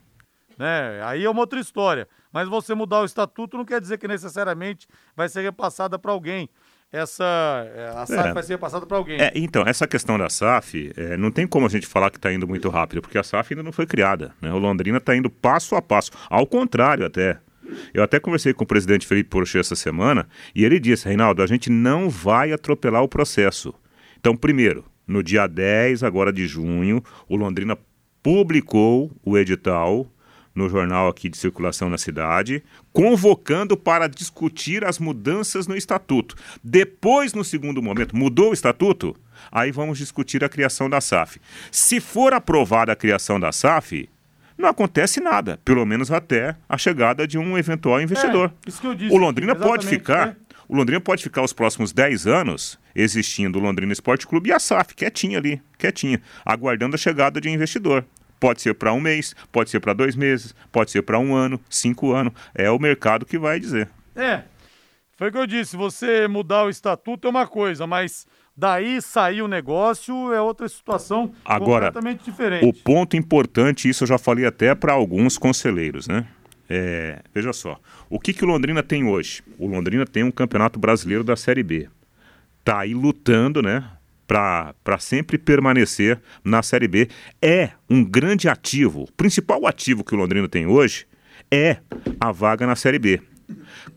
né? Aí é uma outra história. Mas você mudar o estatuto não quer dizer que necessariamente vai ser repassada para alguém. Essa é, a SAF é. vai ser repassada para alguém. É, então, essa questão da SAF, é, não tem como a gente falar que está indo muito rápido, porque a SAF ainda não foi criada. Né? O Londrina está indo passo a passo. Ao contrário, até. Eu até conversei com o presidente Felipe Porcher essa semana e ele disse, Reinaldo, a gente não vai atropelar o processo. Então, primeiro, no dia 10 agora de junho, o Londrina publicou o edital no jornal aqui de circulação na cidade, convocando para discutir as mudanças no estatuto. Depois, no segundo momento, mudou o estatuto? Aí vamos discutir a criação da SAF. Se for aprovada a criação da SAF, não acontece nada, pelo menos até a chegada de um eventual investidor. É, isso que eu disse, o Londrina pode ficar. é. O Londrina pode ficar os próximos 10 anos existindo o Londrina Esporte Clube e a SAF, quietinha ali, quietinha, aguardando a chegada de um investidor. Pode ser para um mês, pode ser para dois meses, pode ser para um ano, cinco anos. É o mercado que vai dizer. É, foi o que eu disse, você mudar o estatuto é uma coisa, mas daí sair o negócio é outra situação Agora, completamente diferente. O ponto importante, isso eu já falei até para alguns conselheiros, né? É, veja só, o que, que o Londrina tem hoje? O Londrina tem um campeonato brasileiro da Série B. Tá aí lutando, né? Para sempre permanecer na Série B. É um grande ativo. O principal ativo que o Londrina tem hoje é a vaga na Série B.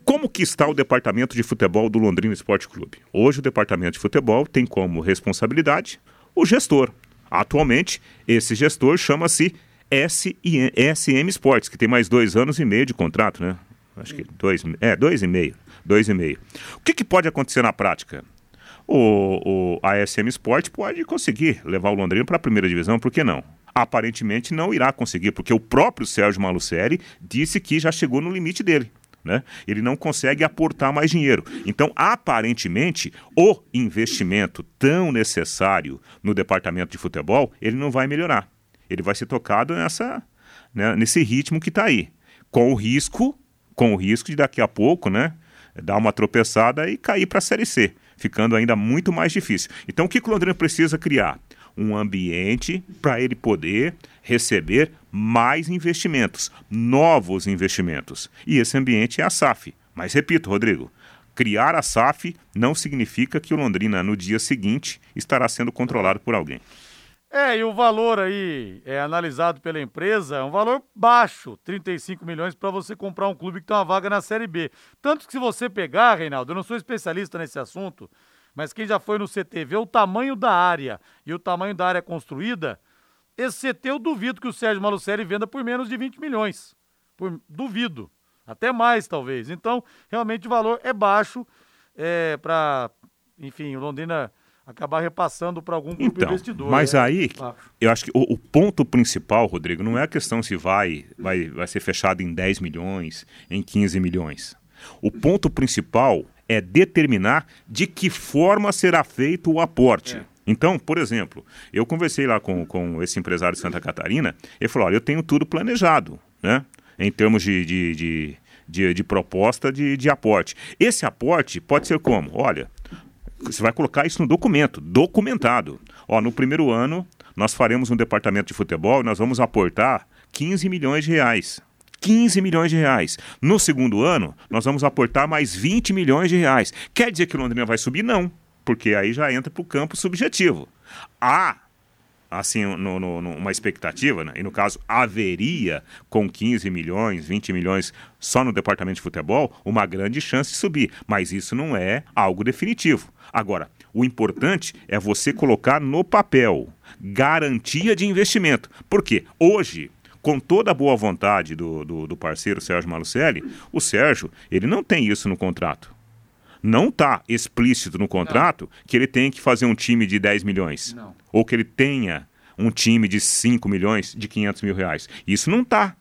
Como que está o departamento de futebol do Londrina Esporte Clube? Hoje o departamento de futebol tem como responsabilidade o gestor. Atualmente, esse gestor chama-se SM Sports, que tem mais dois anos e meio de contrato, né? Acho que dois, é, dois e meio. Dois e meio. O que, que pode acontecer na prática? O, o, a SM Sport pode conseguir levar o Londrina para a primeira divisão, por que não? Aparentemente não irá conseguir, porque o próprio Sérgio Malucelli disse que já chegou no limite dele. Né? Ele não consegue aportar mais dinheiro. Então, aparentemente, o investimento tão necessário no departamento de futebol, ele não vai melhorar. Ele vai ser tocado nessa, né, nesse ritmo que está aí. Com o risco, com o risco de daqui a pouco, né, dar uma tropeçada e cair para a Série C, ficando ainda muito mais difícil. Então, o que Londrina precisa criar? Um ambiente para ele poder receber mais investimentos, novos investimentos. E esse ambiente é a SAF. Mas repito, Rodrigo, criar a SAF não significa que o Londrina, no dia seguinte, estará sendo controlado por alguém. É, e o valor aí é analisado pela empresa é um valor baixo, 35 milhões para você comprar um clube que tem uma vaga na Série B. Tanto que se você pegar, Reinaldo, eu não sou especialista nesse assunto, mas quem já foi no CT vê o tamanho da área e o tamanho da área construída, esse CT eu duvido que o Sérgio Malucelli venda por menos de 20 milhões. Por, duvido. Até mais, talvez. Então, realmente o valor é baixo é, para, enfim, o Londrina acabar repassando para algum grupo Então, investidor. mas é aí, baixo. eu acho que o, o ponto principal, Rodrigo, não é a questão se vai, vai, vai ser fechado em 10 milhões, em 15 milhões. O ponto principal é determinar de que forma será feito o aporte. É. Então, por exemplo, eu conversei lá com, com esse empresário de Santa Catarina, ele falou, olha, eu tenho tudo planejado, né? Em termos de, de, de, de, de proposta de, de aporte. Esse aporte pode ser como? Olha, você vai colocar isso no documento, documentado. Ó, no primeiro ano, nós faremos um departamento de futebol e nós vamos aportar 15 milhões de reais. 15 milhões de reais. No segundo ano, nós vamos aportar mais 20 milhões de reais. Quer dizer que Londrina vai subir? Não, porque aí já entra para o campo subjetivo. Há, assim, no, no- no- uma expectativa, né? e no caso haveria, com 15 milhões, 20 milhões só no departamento de futebol, uma grande chance de subir. Mas isso não é algo definitivo. Agora, o importante é você colocar no papel garantia de investimento. Por quê? Hoje, com toda a boa vontade do, do, do parceiro Sérgio Malucelli, o Sérgio, ele não tem isso no contrato. Não está explícito no contrato que ele tem que fazer um time de 10 milhões. Não. Ou que ele tenha um time de 5 milhões, de 500 mil reais. Isso não está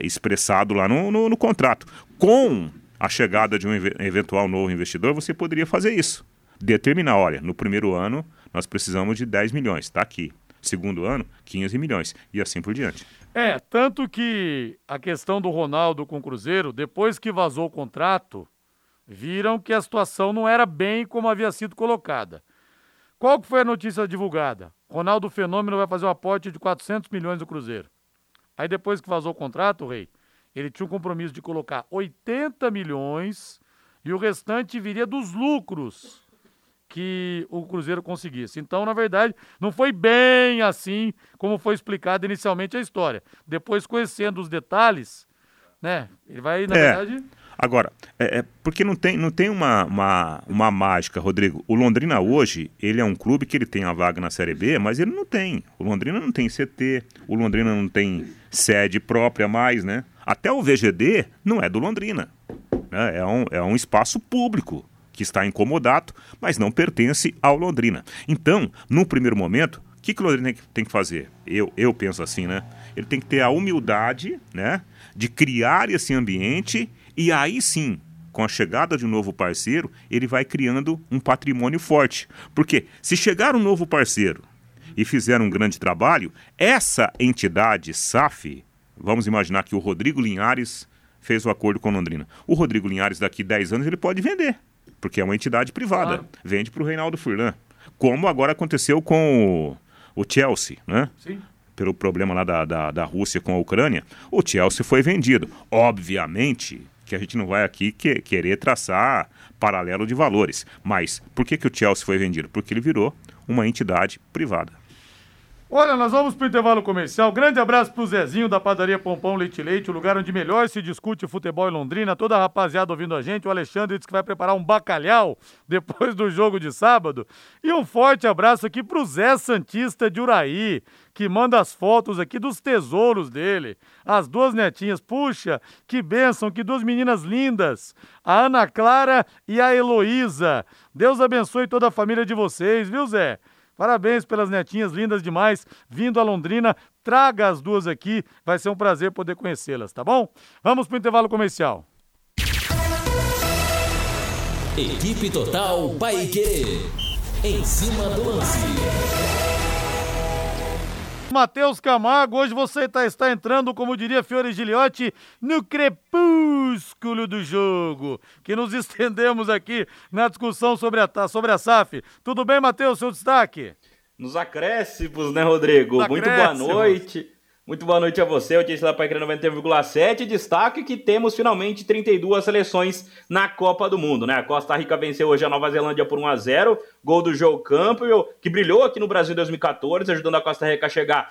expressado lá no, no, no contrato. Com a chegada de um eve- eventual novo investidor, você poderia fazer isso. Determinar, olha, no primeiro ano nós precisamos de 10 milhões, está aqui. Segundo ano, 15 milhões. E assim por diante. É, tanto que a questão do Ronaldo com o Cruzeiro, depois que vazou o contrato, viram que a situação não era bem como havia sido colocada. Qual que foi a notícia divulgada? Ronaldo Fenômeno vai fazer um aporte de 400 milhões do Cruzeiro. Aí depois que vazou o contrato, Rei, ele tinha um compromisso de colocar 80 milhões e o restante viria dos lucros que o Cruzeiro conseguisse. Então, na verdade, não foi bem assim como foi explicado inicialmente a história. Depois, conhecendo os detalhes, né? Ele vai, na É. verdade. Agora, é, é porque não tem, não tem uma, uma, uma mágica, Rodrigo. O Londrina hoje, ele é um clube que ele tem a vaga na Série B, mas ele não tem. O Londrina não tem CT, o Londrina não tem sede própria mais, né? Até o VGD não é do Londrina. né? É, um, é um espaço público que está incomodado, mas não pertence ao Londrina. Então, no primeiro momento, o que, que o Londrina tem que- fazer? Eu, eu penso assim, né? Ele tem que ter a humildade, né? De criar esse ambiente e aí sim, com a chegada de um novo parceiro, ele vai criando um patrimônio forte. Porque se chegar um novo parceiro e fizer um grande trabalho, essa entidade SAF, vamos imaginar que o Rodrigo Linhares fez o acordo com Londrina. O Rodrigo Linhares, daqui 10 anos, ele pode vender, porque é uma entidade privada. Claro. Vende para o Reinaldo Furlan. Como agora aconteceu com o, o Chelsea, né? Sim. pelo problema lá da, da, da Rússia com a Ucrânia, o Chelsea foi vendido. Obviamente que a gente não vai aqui que- querer traçar paralelo de valores. Mas por que, que o Chelsea foi vendido? Porque ele virou uma entidade privada. Olha, nós vamos pro intervalo comercial. Grande abraço pro Zezinho da padaria Pompão Leite Leite, o lugar onde melhor se discute futebol em Londrina. Toda a rapaziada ouvindo a gente. O Alexandre disse que vai preparar um bacalhau depois do jogo de sábado. E um forte abraço aqui pro Zé Santista de Uraí, que manda as fotos aqui dos tesouros dele. As duas netinhas. Puxa, que bênção, que duas meninas lindas. A Ana Clara e a Heloísa. Deus abençoe toda a família de vocês, viu, Zé? Parabéns pelas netinhas lindas demais, vindo a Londrina. Traga as duas aqui, vai ser um prazer poder conhecê-las, tá bom? Vamos pro intervalo comercial. Equipe Total Paique. Em cima do lance. Matheus Camargo, hoje você tá- está entrando, como diria Fiore Giliotti, no crepúsculo do jogo, que nos estendemos aqui na discussão sobre a, sobre a SAF. Tudo bem, Matheus, seu destaque? Nos acréscimos, né, Rodrigo? Nos Muito boa noite. Muito boa noite a você, eu disse lá para 91,7. Destaque que temos finalmente 32 seleções na Copa do Mundo, né? A Costa Rica venceu hoje a Nova Zelândia por 1 a 0 gol do Joe Campbell, que brilhou aqui no Brasil em 2014, ajudando a Costa Rica a chegar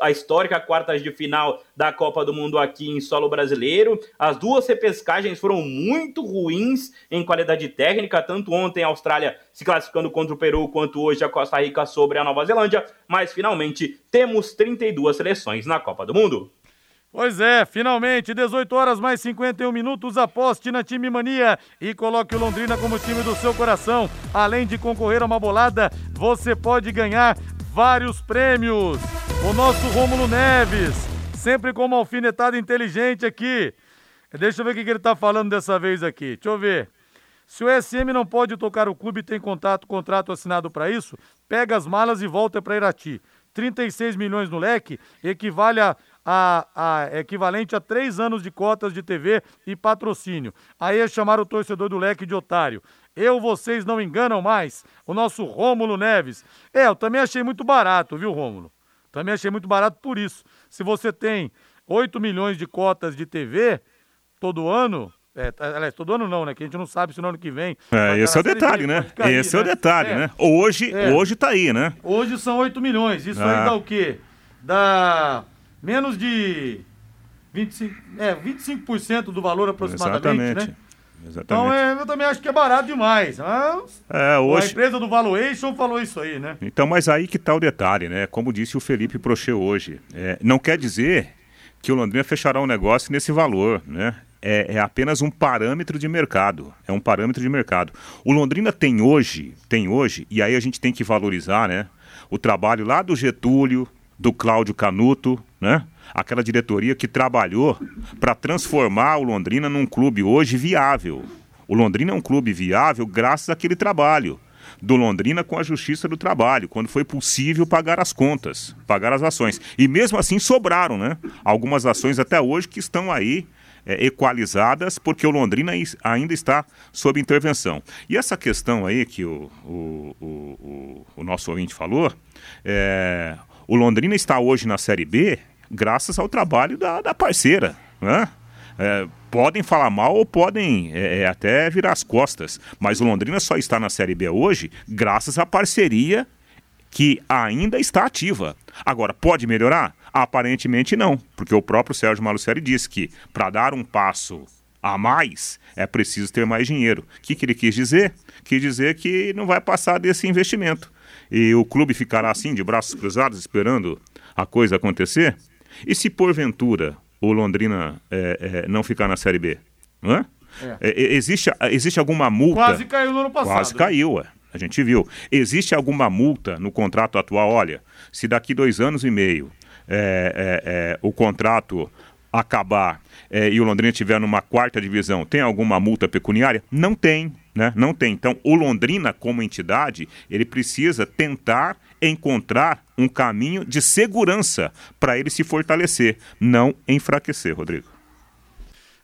à histórica quartas de final da Copa do Mundo aqui em solo brasileiro. As duas repescagens foram muito ruins em qualidade técnica, tanto ontem a Austrália se classificando contra o Peru, quanto hoje a Costa Rica sobre a Nova Zelândia, mas finalmente temos 32 seleções na Copa do Mundo. Pois é, finalmente, 18 horas mais 51 minutos, aposte na Time Mania e coloque o Londrina como time do seu coração. Além de concorrer a uma bolada, você pode ganhar vários prêmios. O nosso Rômulo Neves, sempre com uma alfinetada inteligente aqui. Deixa eu ver o que ele tá falando dessa vez aqui. Deixa eu ver. Se o SM não pode tocar o clube e tem contato, contrato assinado para isso, pega as malas e volta para Irati. 36 milhões no leque equivale a, a- a- equivalente a três anos de cotas de TV e patrocínio. Aí é chamar o torcedor do leque de otário. Eu, vocês não enganam mais. O nosso Rômulo Neves. É, eu também achei muito barato, viu, Rômulo? Também achei muito barato por isso. Se você tem 8 milhões de cotas de TV todo ano, é, aliás, todo ano não, né? Que a gente não sabe se no ano que vem. É, vai esse é o detalhe, né? cair, Esse é o né? detalhe, É. né? Hoje, É. hoje tá aí, né? Hoje são 8 milhões. Isso Ah. aí dá o quê? Dá menos de 25, é, 25% do valor aproximadamente, Exatamente. né? Exatamente. Então é, eu também acho que é barato demais. Mas É, A hoje. empresa do Valuation falou isso aí, né? Então, mas aí que tá o detalhe, né? Como disse o Felipe Prochê hoje. É, não quer dizer que o Londrina fechará um negócio nesse valor, né? É, é apenas um parâmetro de mercado. É um parâmetro de mercado. O Londrina tem hoje, tem hoje, e aí a gente tem que valorizar, né? O trabalho lá do Getúlio, do Cláudio Canuto, né? Aquela diretoria que trabalhou para transformar o Londrina num clube hoje viável. O Londrina é um clube viável graças àquele trabalho do Londrina com a Justiça do Trabalho, quando foi possível pagar as contas, pagar as ações. E mesmo assim sobraram, né? Algumas ações até hoje que estão aí é, equalizadas, porque o Londrina ainda está sob intervenção. E essa questão aí que o, o, o, o- o nosso ouvinte falou, é, o Londrina está hoje na Série B graças ao trabalho da, da parceira, né? É, podem falar mal ou podem é, é, até virar as costas, mas o Londrina só está na Série B hoje graças à parceria que ainda está ativa. Agora, pode melhorar? Aparentemente não, porque o próprio Sérgio Malucelli disse que para dar um passo a mais é preciso ter mais dinheiro. O que, que ele quis dizer? Quis dizer que não vai passar desse investimento. E o clube ficará assim, de braços cruzados, esperando a coisa acontecer? E se porventura o Londrina é, é, não ficar na Série B? Não é? É, existe, existe alguma multa? Quase caiu no ano passado. Quase caiu, é. A gente viu. Existe alguma multa no contrato atual? Olha, se daqui dois anos e meio é, é, é, o contrato acabar é, e o Londrina estiver numa quarta divisão, tem alguma multa pecuniária? Não tem, né? Não tem. Então, o Londrina, como entidade, ele precisa tentar encontrar um caminho de segurança para ele se fortalecer, não enfraquecer, Rodrigo.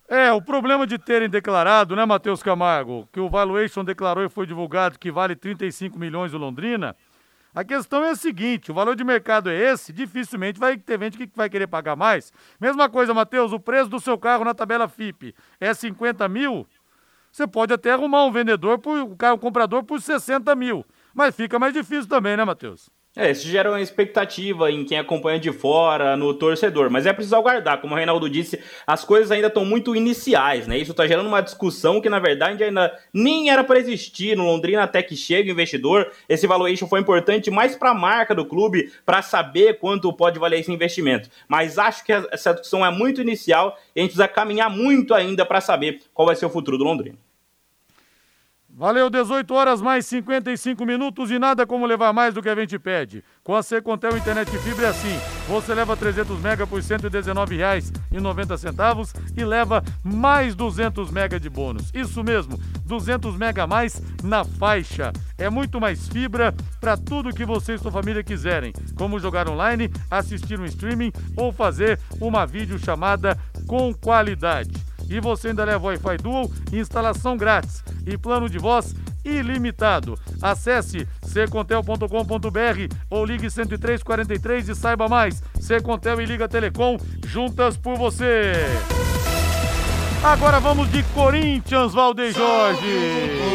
É, o problema de terem declarado, né, Matheus Camargo, que o valuation declarou e foi divulgado que vale 35 milhões o Londrina. A questão é a seguinte: o valor de mercado é esse, dificilmente vai ter gente que vai querer pagar mais. Mesma coisa, Matheus, o preço do seu carro na tabela FIP é 50 mil. Você pode até arrumar um vendedor, por, um comprador por 60 mil. Mas fica mais difícil também, né, Matheus? É, isso gera uma expectativa em quem acompanha de fora, no torcedor. Mas é preciso aguardar. Como o Reinaldo disse, as coisas ainda estão muito iniciais, né? Isso está gerando uma discussão que, na verdade, ainda nem era para existir no Londrina até que chega o investidor. Esse valuation foi importante mais para a marca do clube, para saber quanto pode valer esse investimento. Mas acho que essa discussão é muito inicial e a gente precisa caminhar muito ainda para saber qual vai ser o futuro do Londrina. Valeu, 18 horas mais 55 minutos e nada como levar mais do que a gente pede. Com a Secontel Internet Fibra é assim, você leva 300 mega por R$ 119,90 e leva mais 200 mega de bônus. Isso mesmo, 200 mega a mais na faixa. É muito mais fibra para tudo que você e sua família quiserem, como jogar online, assistir um streaming ou fazer uma videochamada com qualidade. E você ainda leva Wi-Fi Dual, instalação grátis e plano de voz ilimitado. Acesse secontel.com.br ou ligue 10343 e saiba mais. Secontel e Liga Telecom, juntas por você. Agora vamos de Corinthians, Valdeir Jorge.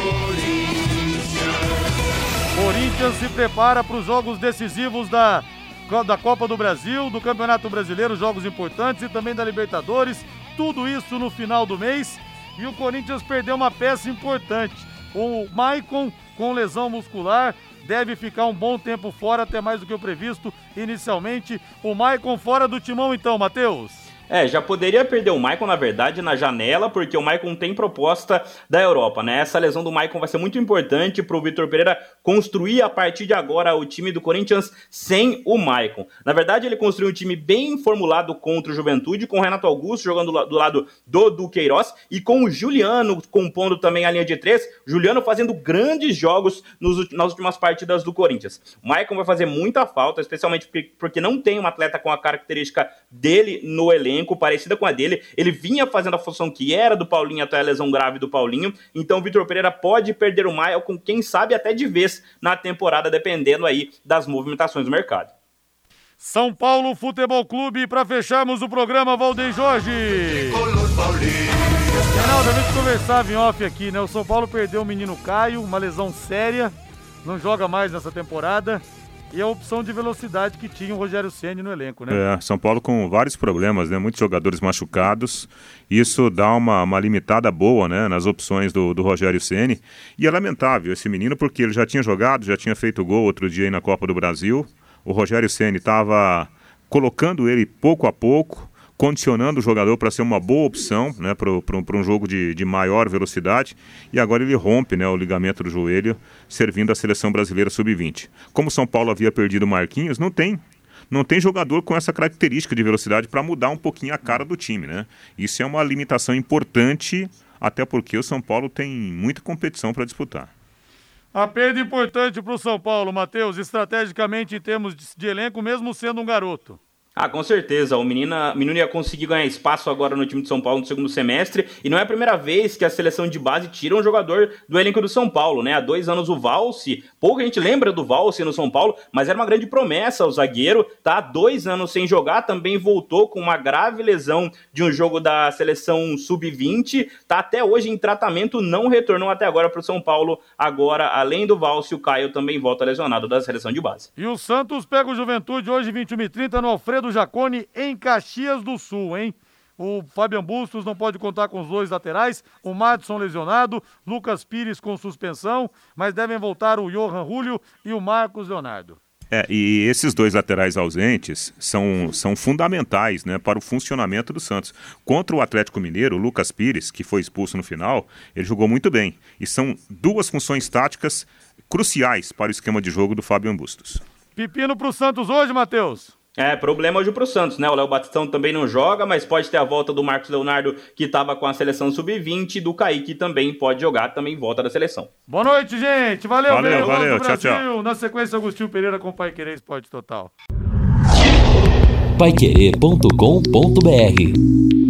Corinthians se prepara para os jogos decisivos da, da Copa do Brasil, do Campeonato Brasileiro, jogos importantes e também da Libertadores. Tudo isso no final do mês. E o Corinthians perdeu uma peça importante. O Maicon, com lesão muscular, deve ficar um bom tempo fora, até mais do que o previsto inicialmente. O Maicon fora do timão, então, Matheus. É, já poderia perder o Maicon, na verdade, na janela, porque o Maicon tem proposta da Europa, né? Essa lesão do Maicon vai ser muito importante para o Vitor Pereira construir a partir de agora o time do Corinthians sem o Maicon. Na verdade, ele construiu um time bem formulado contra o Juventude, com o Renato Augusto jogando do lado do Duqueiroz e com o Juliano compondo também a linha de três. Juliano fazendo grandes jogos nos, nas últimas partidas do Corinthians. O Maicon vai fazer muita falta, especialmente porque, porque não tem um atleta com a característica dele no elenco elenco parecida com a dele. Ele vinha fazendo a função que era do Paulinho até a lesão grave do Paulinho. Então o Vitor Pereira pode perder o Maia com quem sabe até de vez na temporada, dependendo aí das movimentações do mercado. São Paulo Futebol Clube, para fecharmos o programa, Valdeir Jorge. Reinaldo, a gente conversava em off aqui, né? O São Paulo perdeu o menino Caio, uma lesão séria, não joga mais nessa temporada e a opção de velocidade que tinha o Rogério Ceni no elenco, né? É, São Paulo com vários problemas, né? Muitos jogadores machucados. Isso dá uma, uma limitada boa, né? Nas opções do, do Rogério Ceni. E é lamentável esse menino porque ele já tinha jogado, já tinha feito gol outro dia aí na Copa do Brasil. O Rogério Ceni estava colocando ele pouco a pouco condicionando o jogador para ser uma boa opção né, para um jogo de, de maior velocidade. E agora ele rompe né, o ligamento do joelho, servindo a seleção brasileira sub-20. Como São Paulo havia perdido o Marquinhos, não tem não tem jogador com essa característica de velocidade para mudar um pouquinho a cara do time, né? Isso é uma limitação importante, até porque o São Paulo tem muita competição para disputar. A perda importante para o São Paulo, Matheus, estrategicamente em termos de elenco, mesmo sendo um garoto. Ah, com certeza. O menino, o menino ia conseguir ganhar espaço agora no time de São Paulo no segundo semestre. E não é a primeira vez que a seleção de base tira um jogador do elenco do São Paulo, né? Há dois anos o Valse, pouca gente lembra do Valse no São Paulo, mas era uma grande promessa o zagueiro. Tá há dois anos sem jogar, também voltou com uma grave lesão de um jogo da seleção sub-20. Tá até hoje em tratamento, não retornou até agora para o São Paulo. Agora, além do Valse, o Caio também volta lesionado da seleção de base. E o Santos pega o Juventude hoje, 21 e 30 no Alfredo do Jacone em Caxias do Sul, hein? O Fabian Bustos não pode contar com os dois laterais, o Madison lesionado, Lucas Pires com suspensão, mas devem voltar o Johan Julio e o Marcos Leonardo. É, e esses dois laterais ausentes são, são fundamentais né, para o funcionamento do Santos. Contra o Atlético Mineiro, o Lucas Pires, que foi expulso no final, ele jogou muito bem. E são duas funções táticas cruciais para o esquema de jogo do Fabian Bustos. Pepino para o Santos hoje, Matheus. É, problema hoje pro Santos, né? O Léo Batistão também não joga, mas pode ter a volta do Marcos Leonardo, que estava com a seleção sub-20, e do Kaique também pode jogar, também volta da seleção. Boa noite, gente. Valeu, valeu. valeu. Tchau, tchau. Na sequência, Agostinho Pereira com o Pai Querer Esporte Total. Paiquerê.com.br